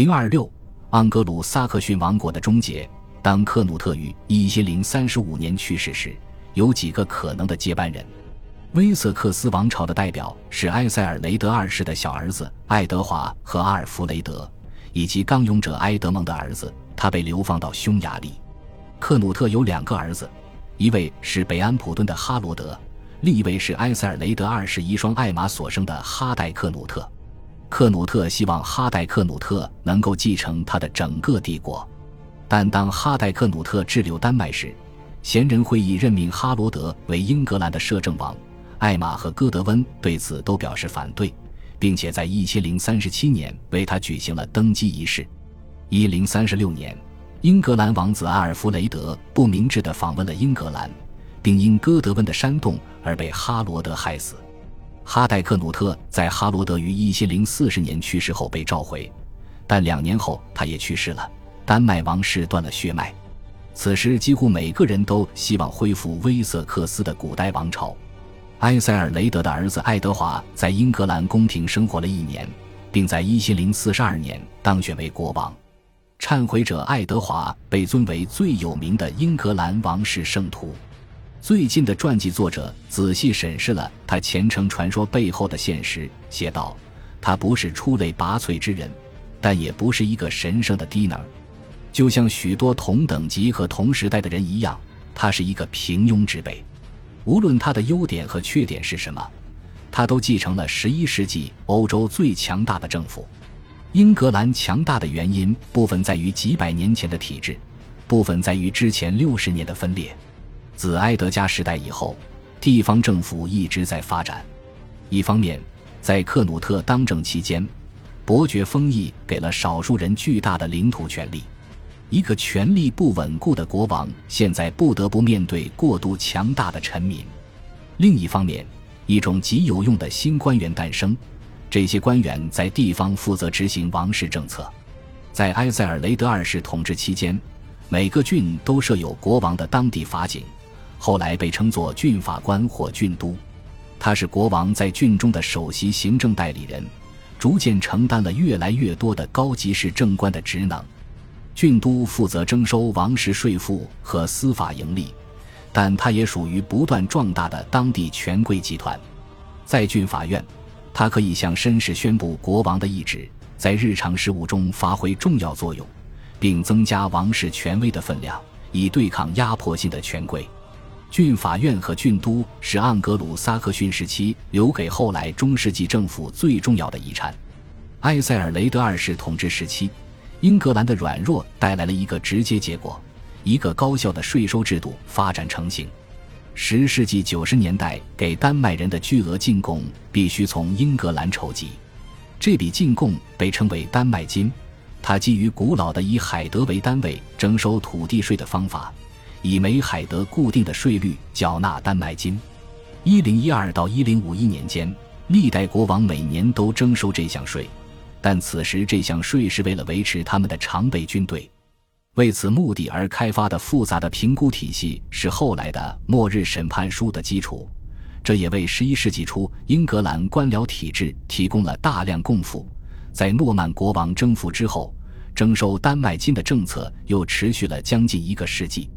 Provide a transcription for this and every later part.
零二六，盎格鲁撒克逊王国的终结。当克努特于一千零三十五年去世时，有几个可能的接班人。威瑟克斯王朝的代表是埃塞尔雷德二世的小儿子爱德华和阿尔弗雷德，以及刚勇者埃德蒙的儿子。他被流放到匈牙利。克努特有两个儿子，一位是北安普敦的哈罗德，另一位是埃塞尔雷德二世遗孀艾玛所生的哈代克努特。克努特希望哈代克努特能够继承他的整个帝国，但当哈代克努特滞留丹麦时，贤人会议任命哈罗德为英格兰的摄政王。艾玛和戈德温对此都表示反对，并且在一千零三十七年为他举行了登基仪式。一零三十六年，英格兰王子阿尔弗雷德不明智地访问了英格兰，并因戈德温的煽动而被哈罗德害死。哈代克努特在哈罗德于一千零四十年去世后被召回，但两年后他也去世了。丹麦王室断了血脉。此时，几乎每个人都希望恢复威瑟克斯的古代王朝。埃塞尔雷德的儿子爱德华在英格兰宫廷生活了一年，并在一千零四十二年当选为国王。忏悔者爱德华被尊为最有名的英格兰王室圣徒。最近的传记作者仔细审视了他虔诚传说背后的现实，写道：“他不是出类拔萃之人，但也不是一个神圣的低能。就像许多同等级和同时代的人一样，他是一个平庸之辈。”无论他的优点和缺点是什么，他都继承了十一世纪欧洲最强大的政府。英格兰强大的原因部分在于几百年前的体制，部分在于之前六十年的分裂。自埃德加时代以后，地方政府一直在发展。一方面，在克努特当政期间，伯爵封邑给了少数人巨大的领土权利。一个权力不稳固的国王，现在不得不面对过度强大的臣民。另一方面，一种极有用的新官员诞生，这些官员在地方负责执行王室政策。在埃塞尔雷德二世统治期间，每个郡都设有国王的当地法警，后来被称作郡法官或郡督。他是国王在郡中的首席行政代理人，逐渐承担了越来越多的高级市政官的职能。郡都负责征收王室税赋和司法盈利，但他也属于不断壮大的当地权贵集团。在郡法院，他可以向绅士宣布国王的意志，在日常事务中发挥重要作用，并增加王室权威的分量，以对抗压迫性的权贵。郡法院和郡都是盎格鲁撒克逊时期留给后来中世纪政府最重要的遗产。埃塞尔雷德二世统治时期。英格兰的软弱带来了一个直接结果：一个高效的税收制度发展成型。十世纪九十年代给丹麦人的巨额进贡必须从英格兰筹集，这笔进贡被称为丹麦金。它基于古老的以海德为单位征收土地税的方法，以梅海德固定的税率缴纳丹麦金。一零一二到一零五一年间，历代国王每年都征收这项税。但此时，这项税是为了维持他们的常备军队，为此目的而开发的复杂的评估体系是后来的《末日审判书》的基础。这也为十一世纪初英格兰官僚体制提供了大量供赋。在诺曼国王征服之后，征收丹麦金的政策又持续了将近一个世纪。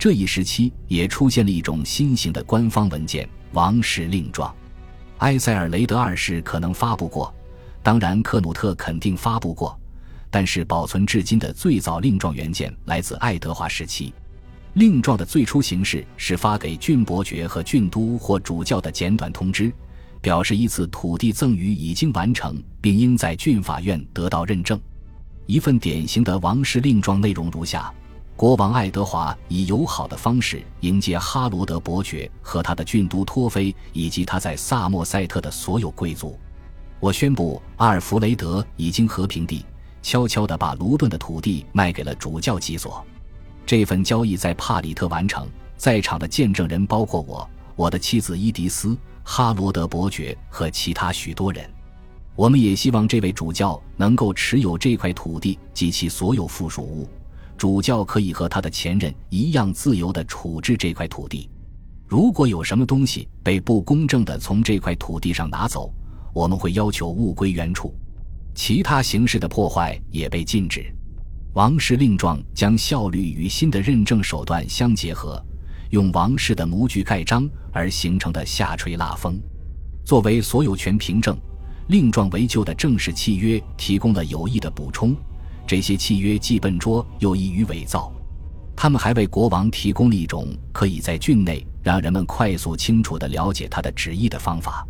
这一时期也出现了一种新型的官方文件——王室令状。埃塞尔雷德二世可能发布过。当然，克努特肯定发布过，但是保存至今的最早令状原件来自爱德华时期。令状的最初形式是发给郡伯爵和郡都或主教的简短通知，表示一次土地赠与已经完成，并应在郡法院得到认证。一份典型的王室令状内容如下：国王爱德华以友好的方式迎接哈罗德伯爵和他的郡督托菲，以及他在萨默塞特的所有贵族。我宣布，阿尔弗雷德已经和平地悄悄地把卢顿的土地卖给了主教基所。这份交易在帕里特完成，在场的见证人包括我、我的妻子伊迪丝、哈罗德伯爵和其他许多人。我们也希望这位主教能够持有这块土地及其所有附属物。主教可以和他的前任一样自由地处置这块土地。如果有什么东西被不公正地从这块土地上拿走，我们会要求物归原处。其他形式的破坏也被禁止。王室令状将效率与新的认证手段相结合，用王室的模具盖章而形成的下垂蜡封，作为所有权凭证。令状为旧的正式契约提供了有益的补充，这些契约既笨拙又易于伪造。他们还为国王提供了一种可以在郡内让人们快速清楚地了解他的旨意的方法。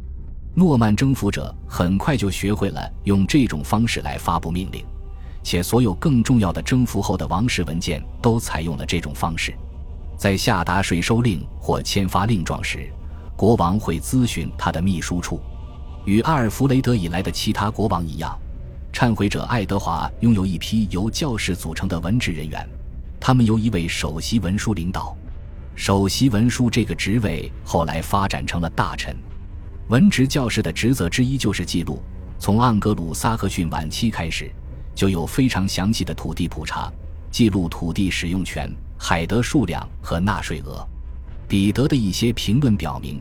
诺曼征服者很快就学会了用这种方式来发布命令，且所有更重要的征服后的王室文件都采用了这种方式。在下达税收令或签发令状时，国王会咨询他的秘书处。与阿尔弗雷德以来的其他国王一样，忏悔者爱德华拥有一批由教士组成的文职人员，他们由一位首席文书领导。首席文书这个职位后来发展成了大臣。文职教士的职责之一就是记录。从盎格鲁撒克逊晚期开始，就有非常详细的土地普查，记录土地使用权、海德数量和纳税额。彼得的一些评论表明，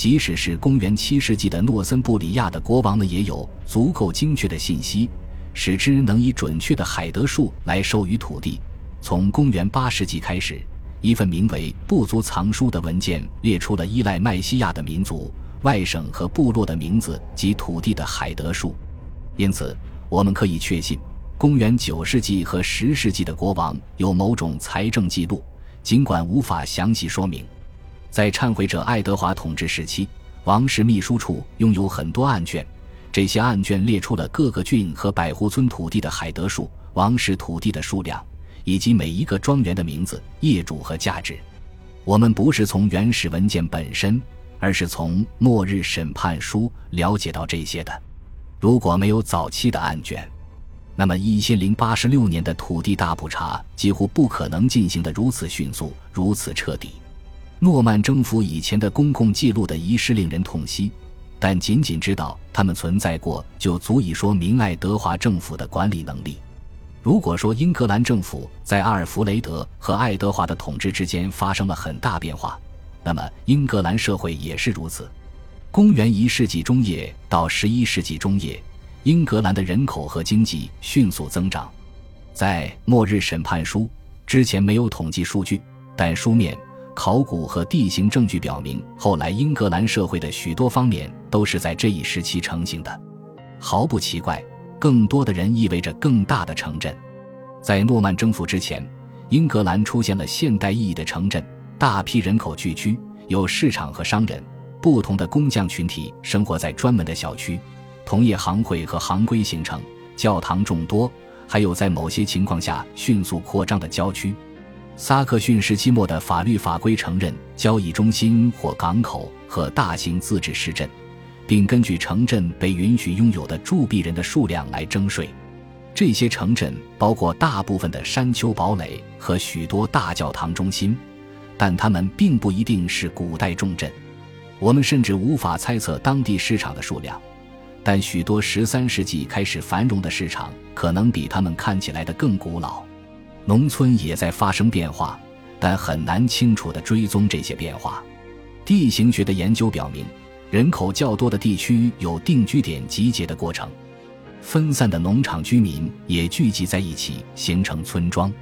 即使是公元七世纪的诺森布里亚的国王们，也有足够精确的信息，使之能以准确的海德数来授予土地。从公元八世纪开始，一份名为《部族藏书》的文件列出了依赖麦西亚的民族。外省和部落的名字及土地的海德数，因此我们可以确信，公元九世纪和十世纪的国王有某种财政记录，尽管无法详细说明。在忏悔者爱德华统治时期，王室秘书处拥有很多案卷，这些案卷列出了各个郡和百户村土地的海德数、王室土地的数量，以及每一个庄园的名字、业主和价值。我们不是从原始文件本身。而是从末日审判书了解到这些的。如果没有早期的案卷，那么一千零八十六年的土地大普查几乎不可能进行的如此迅速、如此彻底。诺曼征服以前的公共记录的遗失令人痛惜，但仅仅知道他们存在过就足以说明爱德华政府的管理能力。如果说英格兰政府在阿尔弗雷德和爱德华的统治之间发生了很大变化，那么，英格兰社会也是如此。公元一世纪中叶到十一世纪中叶，英格兰的人口和经济迅速增长。在《末日审判书》之前没有统计数据，但书面、考古和地形证据表明，后来英格兰社会的许多方面都是在这一时期成型的。毫不奇怪，更多的人意味着更大的城镇。在诺曼征服之前，英格兰出现了现代意义的城镇。大批人口聚居，有市场和商人，不同的工匠群体生活在专门的小区，同业行会和行规形成，教堂众多，还有在某些情况下迅速扩张的郊区。萨克逊时期末的法律法规承认交易中心或港口和大型自治市镇，并根据城镇被允许拥有的铸币人的数量来征税。这些城镇包括大部分的山丘堡垒和许多大教堂中心。但它们并不一定是古代重镇，我们甚至无法猜测当地市场的数量。但许多十三世纪开始繁荣的市场可能比他们看起来的更古老。农村也在发生变化，但很难清楚地追踪这些变化。地形学的研究表明，人口较多的地区有定居点集结的过程，分散的农场居民也聚集在一起形成村庄。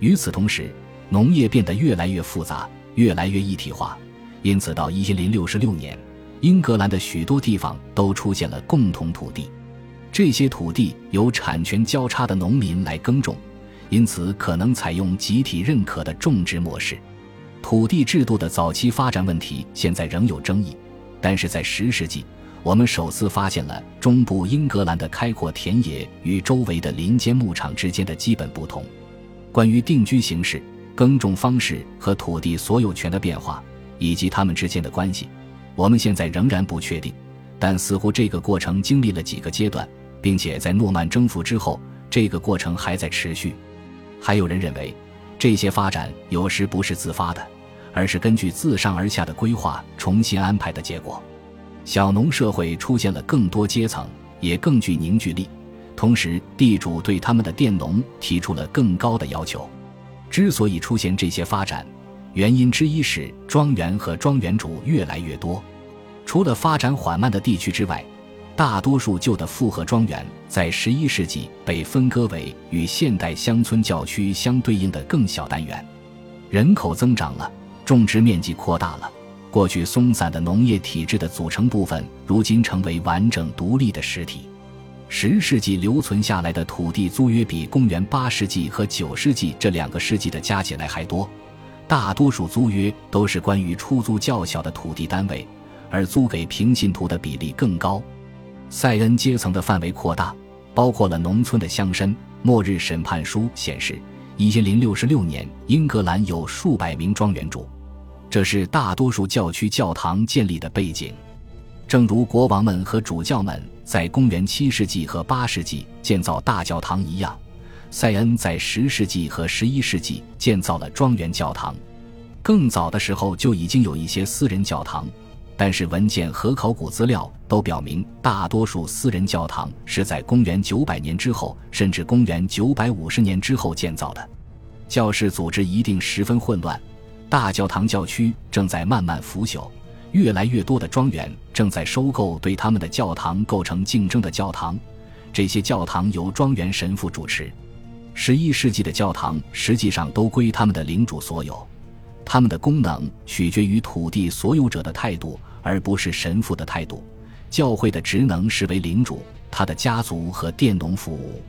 与此同时，农业变得越来越复杂，越来越一体化，因此到一千零六十六年，英格兰的许多地方都出现了共同土地。这些土地由产权交叉的农民来耕种，因此可能采用集体认可的种植模式。土地制度的早期发展问题现在仍有争议，但是在十世纪，我们首次发现了中部英格兰的开阔田野与周围的林间牧场之间的基本不同。关于定居形式。耕种方式和土地所有权的变化，以及它们之间的关系，我们现在仍然不确定。但似乎这个过程经历了几个阶段，并且在诺曼征服之后，这个过程还在持续。还有人认为，这些发展有时不是自发的，而是根据自上而下的规划重新安排的结果。小农社会出现了更多阶层，也更具凝聚力。同时，地主对他们的佃农提出了更高的要求。之所以出现这些发展，原因之一是庄园和庄园主越来越多。除了发展缓慢的地区之外，大多数旧的复合庄园在十一世纪被分割为与现代乡村教区相对应的更小单元。人口增长了，种植面积扩大了，过去松散的农业体制的组成部分，如今成为完整独立的实体。十世纪留存下来的土地租约比公元八世纪和九世纪这两个世纪的加起来还多，大多数租约都是关于出租较小的土地单位，而租给平信徒的比例更高。塞恩阶层的范围扩大，包括了农村的乡绅。末日审判书显示，一千零六十六年，英格兰有数百名庄园主，这是大多数教区教堂建立的背景。正如国王们和主教们在公元七世纪和八世纪建造大教堂一样，塞恩在十世纪和十一世纪建造了庄园教堂。更早的时候就已经有一些私人教堂。但是文件和考古资料都表明，大多数私人教堂是在公元900年之后，甚至公元950年之后建造的。教士组织一定十分混乱，大教堂教区正在慢慢腐朽，越来越多的庄园正在收购对他们的教堂构成竞争的教堂。这些教堂由庄园神父主持。11世纪的教堂实际上都归他们的领主所有。他们的功能取决于土地所有者的态度，而不是神父的态度。教会的职能是为领主、他的家族和佃农服务。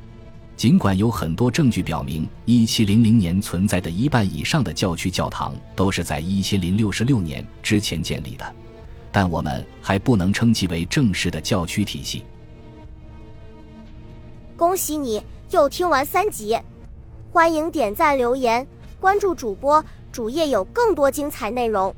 尽管有很多证据表明，1700年存在的一半以上的教区教堂都是在1066年之前建立的，但我们还不能称其为正式的教区体系。恭喜你又听完三集，欢迎点赞、留言、关注主播。主页有更多精彩内容。